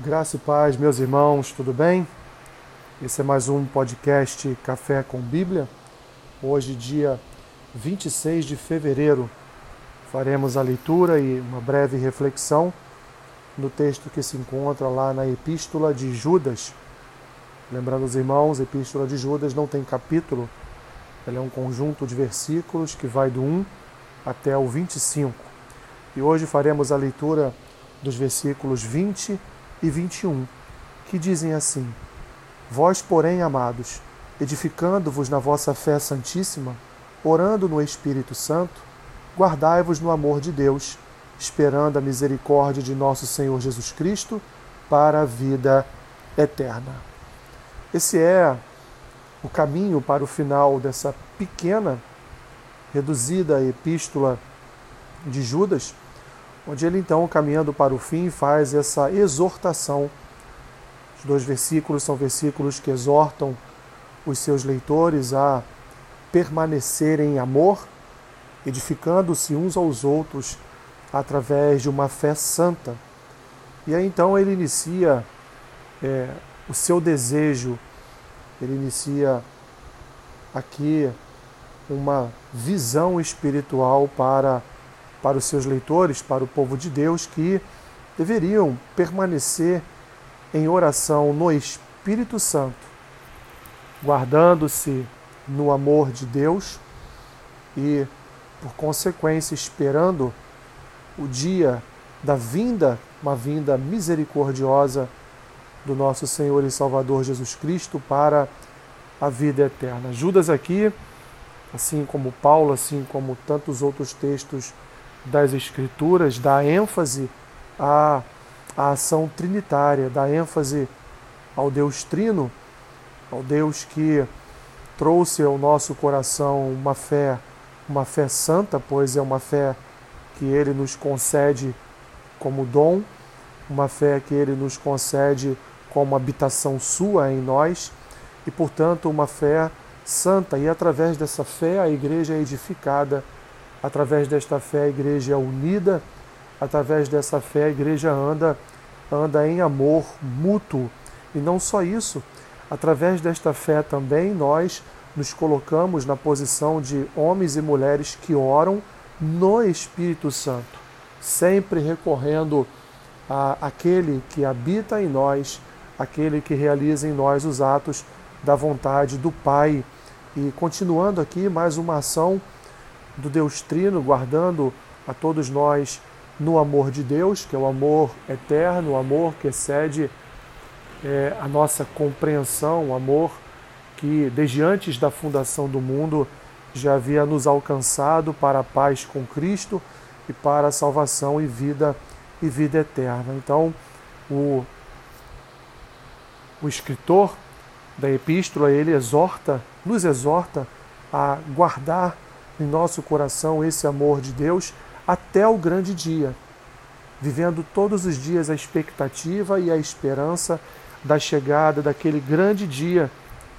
Graça e paz, meus irmãos, tudo bem? Esse é mais um podcast Café com Bíblia. Hoje, dia 26 de fevereiro, faremos a leitura e uma breve reflexão no texto que se encontra lá na Epístola de Judas. Lembrando os irmãos, a Epístola de Judas não tem capítulo, ela é um conjunto de versículos que vai do 1 até o 25. E hoje faremos a leitura dos versículos 20 e 21, que dizem assim: Vós, porém, amados, edificando-vos na vossa fé santíssima, orando no Espírito Santo, guardai-vos no amor de Deus, esperando a misericórdia de nosso Senhor Jesus Cristo para a vida eterna. Esse é o caminho para o final dessa pequena, reduzida epístola de Judas onde ele então, caminhando para o fim, faz essa exortação. Os dois versículos são versículos que exortam os seus leitores a permanecerem em amor, edificando-se uns aos outros através de uma fé santa. E aí então ele inicia é, o seu desejo, ele inicia aqui uma visão espiritual para para os seus leitores, para o povo de Deus, que deveriam permanecer em oração no Espírito Santo, guardando-se no amor de Deus e, por consequência, esperando o dia da vinda, uma vinda misericordiosa do nosso Senhor e Salvador Jesus Cristo para a vida eterna. Judas aqui, assim como Paulo, assim como tantos outros textos das Escrituras dá ênfase à, à ação trinitária, dá ênfase ao Deus Trino, ao Deus que trouxe ao nosso coração uma fé, uma fé santa, pois é uma fé que ele nos concede como dom, uma fé que ele nos concede como habitação sua em nós e, portanto, uma fé santa. E através dessa fé a igreja é edificada Através desta fé a igreja é unida, através dessa fé a igreja anda anda em amor mútuo. E não só isso, através desta fé também nós nos colocamos na posição de homens e mulheres que oram no Espírito Santo, sempre recorrendo a aquele que habita em nós, aquele que realiza em nós os atos da vontade do Pai. E continuando aqui mais uma ação do Deus Trino, guardando a todos nós no amor de Deus, que é o amor eterno, o amor que excede é, a nossa compreensão, o amor que desde antes da fundação do mundo já havia nos alcançado para a paz com Cristo e para a salvação e vida e vida eterna. Então, o, o escritor da epístola, ele exorta, nos exorta a guardar em nosso coração esse amor de Deus até o grande dia, vivendo todos os dias a expectativa e a esperança da chegada daquele grande dia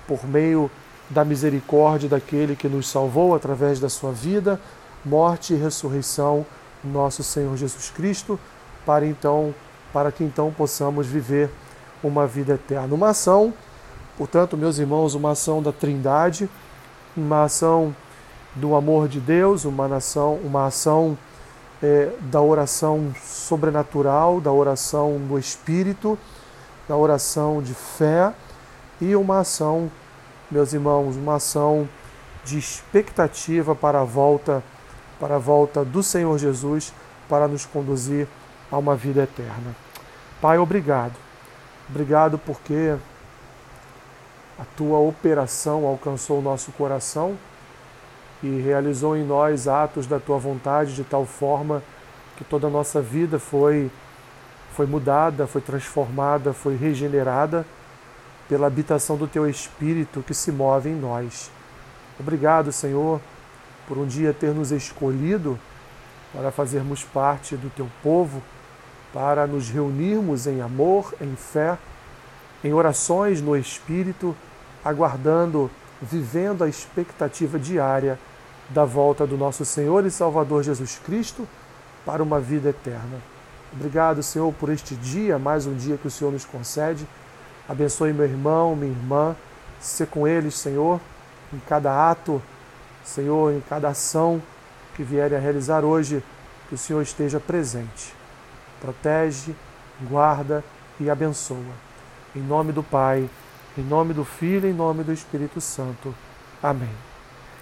por meio da misericórdia daquele que nos salvou através da sua vida, morte e ressurreição, nosso Senhor Jesus Cristo, para então, para que então possamos viver uma vida eterna. Uma ação, portanto, meus irmãos, uma ação da Trindade, uma ação do amor de Deus, uma nação, uma ação é, da oração sobrenatural, da oração do Espírito, da oração de fé e uma ação, meus irmãos, uma ação de expectativa para a volta, para a volta do Senhor Jesus para nos conduzir a uma vida eterna. Pai, obrigado. Obrigado porque a tua operação alcançou o nosso coração e realizou em nós atos da tua vontade de tal forma que toda a nossa vida foi foi mudada, foi transformada, foi regenerada pela habitação do teu espírito que se move em nós. Obrigado, Senhor, por um dia ter nos escolhido para fazermos parte do teu povo, para nos reunirmos em amor, em fé, em orações no espírito, aguardando, vivendo a expectativa diária da volta do nosso Senhor e Salvador Jesus Cristo para uma vida eterna. Obrigado, Senhor, por este dia, mais um dia que o Senhor nos concede. Abençoe meu irmão, minha irmã, ser com eles, Senhor, em cada ato, Senhor, em cada ação que vierem a realizar hoje, que o Senhor esteja presente. Protege, guarda e abençoa. Em nome do Pai, em nome do Filho, em nome do Espírito Santo. Amém.